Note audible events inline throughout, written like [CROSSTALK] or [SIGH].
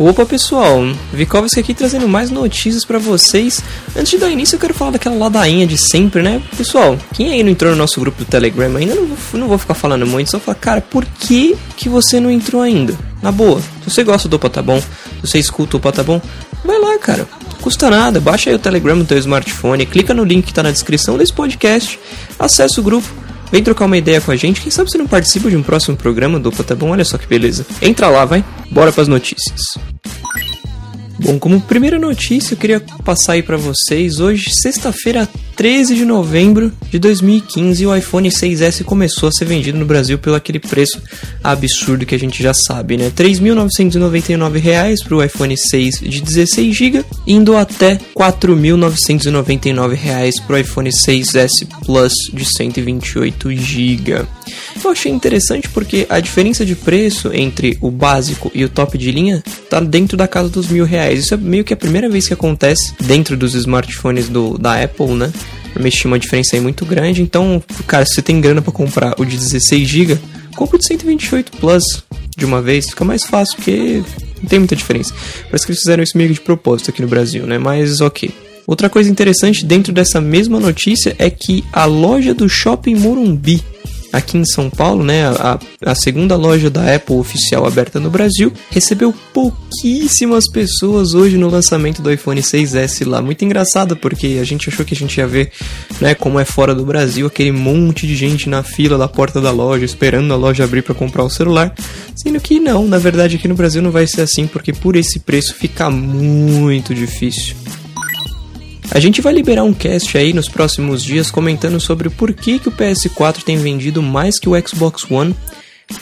Opa pessoal, Vikovski aqui trazendo mais notícias para vocês. Antes de dar início, eu quero falar daquela ladainha de sempre, né? Pessoal, quem aí não entrou no nosso grupo do Telegram ainda, não vou, não vou ficar falando muito, só falar, cara, por que, que você não entrou ainda? Na boa, se você gosta do Opa Tá Bom, se você escuta o Opa Tá Bom, vai lá, cara. Custa nada, baixa aí o Telegram no teu smartphone, clica no link que tá na descrição desse podcast, acessa o grupo Vem trocar uma ideia com a gente. Quem sabe você não participa de um próximo programa do tá bom? Olha só que beleza. Entra lá, vai. Bora pras notícias. Bom, como primeira notícia, eu queria passar aí para vocês. Hoje, sexta-feira, 13 de novembro de 2015, o iPhone 6S começou a ser vendido no Brasil pelo aquele preço absurdo que a gente já sabe, né? R$ 3.999 para o iPhone 6 de 16 GB, indo até R$ 4.999 para o iPhone 6S Plus de 128 GB. Eu achei interessante porque a diferença de preço entre o básico e o top de linha tá dentro da casa dos mil reais. Isso é meio que a primeira vez que acontece dentro dos smartphones do, da Apple, né? Mexi uma diferença aí muito grande. Então, cara, se você tem grana para comprar o de 16 GB, compra o de 128 Plus de uma vez, fica mais fácil porque não tem muita diferença. Parece que eles fizeram isso meio de propósito aqui no Brasil, né? Mas ok. Outra coisa interessante dentro dessa mesma notícia é que a loja do Shopping Morumbi aqui em São Paulo, né, a, a segunda loja da Apple oficial aberta no Brasil, recebeu pouquíssimas pessoas hoje no lançamento do iPhone 6S lá. Muito engraçado, porque a gente achou que a gente ia ver, né, como é fora do Brasil, aquele monte de gente na fila da porta da loja, esperando a loja abrir para comprar o celular, sendo que não, na verdade aqui no Brasil não vai ser assim, porque por esse preço fica muito difícil. A gente vai liberar um cast aí nos próximos dias comentando sobre o porquê que o PS4 tem vendido mais que o Xbox One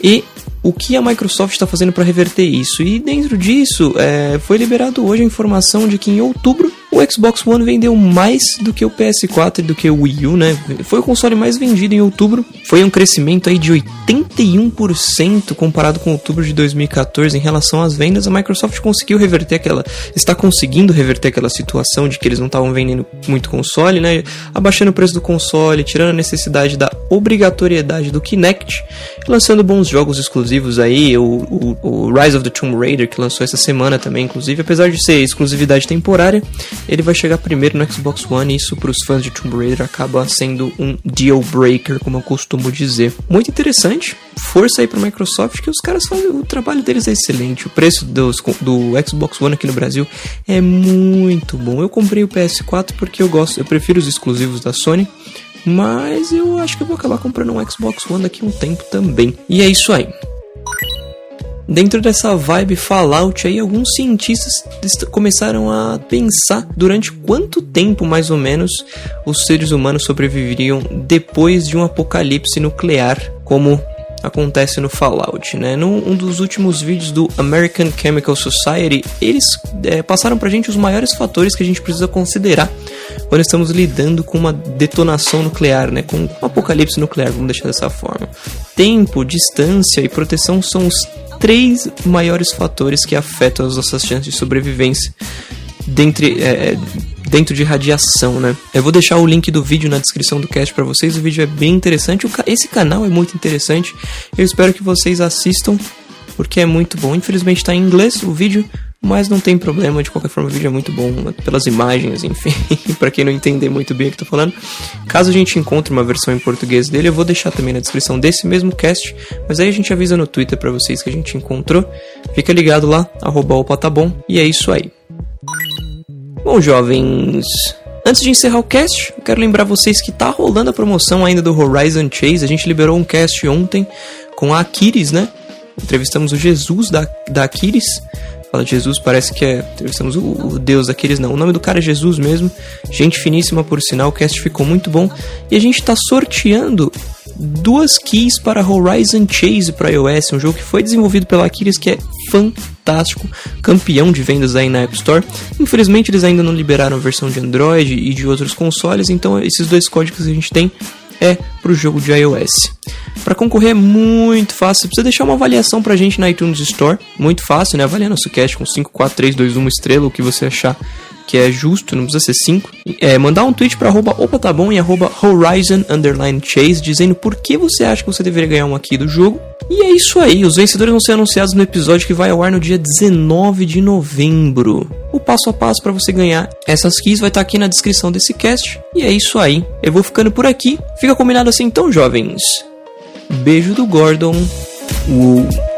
e o que a Microsoft está fazendo para reverter isso. E dentro disso, é, foi liberado hoje a informação de que em outubro o Xbox One vendeu mais do que o PS4 e do que o Wii U, né? Foi o console mais vendido em outubro. Foi um crescimento aí de 81% comparado com outubro de 2014 em relação às vendas. A Microsoft conseguiu reverter aquela, está conseguindo reverter aquela situação de que eles não estavam vendendo muito console, né? Abaixando o preço do console, tirando a necessidade da obrigatoriedade do Kinect, lançando bons jogos exclusivos aí, o, o, o Rise of the Tomb Raider que lançou essa semana também, inclusive, apesar de ser exclusividade temporária, ele vai chegar primeiro no Xbox One e isso para os fãs de Tomb Raider acaba sendo um deal breaker, como eu costumo dizer. Muito interessante, força aí para Microsoft que os caras fazem o trabalho deles é excelente. O preço dos, do Xbox One aqui no Brasil é muito bom. Eu comprei o PS4 porque eu gosto, eu prefiro os exclusivos da Sony. Mas eu acho que eu vou acabar comprando um Xbox One daqui a um tempo também. E é isso aí. Dentro dessa vibe Fallout aí, alguns cientistas começaram a pensar durante quanto tempo mais ou menos os seres humanos sobreviveriam depois de um apocalipse nuclear, como acontece no Fallout, né? Num um dos últimos vídeos do American Chemical Society, eles é, passaram pra gente os maiores fatores que a gente precisa considerar quando estamos lidando com uma detonação nuclear, né? Com um apocalipse nuclear, vamos deixar dessa forma. Tempo, distância e proteção são os três maiores fatores que afetam as nossas chances de sobrevivência dentre, é, dentro de radiação, né? Eu vou deixar o link do vídeo na descrição do cast para vocês. O vídeo é bem interessante. Esse canal é muito interessante. Eu espero que vocês assistam porque é muito bom. Infelizmente está em inglês o vídeo, mas não tem problema, de qualquer forma o vídeo é muito bom, pelas imagens, enfim, [LAUGHS] para quem não entender muito bem o que tô falando. Caso a gente encontre uma versão em português dele, eu vou deixar também na descrição desse mesmo cast, mas aí a gente avisa no Twitter para vocês que a gente encontrou. Fica ligado lá, arroba tá bom, e é isso aí. Bom, jovens, Antes de encerrar o cast, quero lembrar vocês que tá rolando a promoção ainda do Horizon Chase. A gente liberou um cast ontem com a Aquiles, né? Entrevistamos o Jesus da, da Aquiles fala de Jesus, parece que é. Temos o, o, Deus daqueles, não. O nome do cara é Jesus mesmo. Gente finíssima, por sinal. O cast ficou muito bom. E a gente está sorteando duas keys para Horizon Chase para iOS, um jogo que foi desenvolvido pela Aquiles, que é fantástico, campeão de vendas aí na App Store. Infelizmente eles ainda não liberaram a versão de Android e de outros consoles, então esses dois códigos que a gente tem é para o jogo de iOS. Para concorrer é muito fácil, você precisa deixar uma avaliação pra gente na iTunes Store, muito fácil, né? Avalia nosso cast com 5, 4, 3, 2, 1 estrela, o que você achar que é justo, não precisa ser 5. É, mandar um tweet pra arroba opa tá bom e arroba horizon underline chase, dizendo por que você acha que você deveria ganhar um aqui do jogo. E é isso aí, os vencedores vão ser anunciados no episódio que vai ao ar no dia 19 de novembro. O passo a passo para você ganhar essas keys vai estar tá aqui na descrição desse cast. E é isso aí, eu vou ficando por aqui. Fica combinado assim então, jovens. Beijo do Gordon. Uou.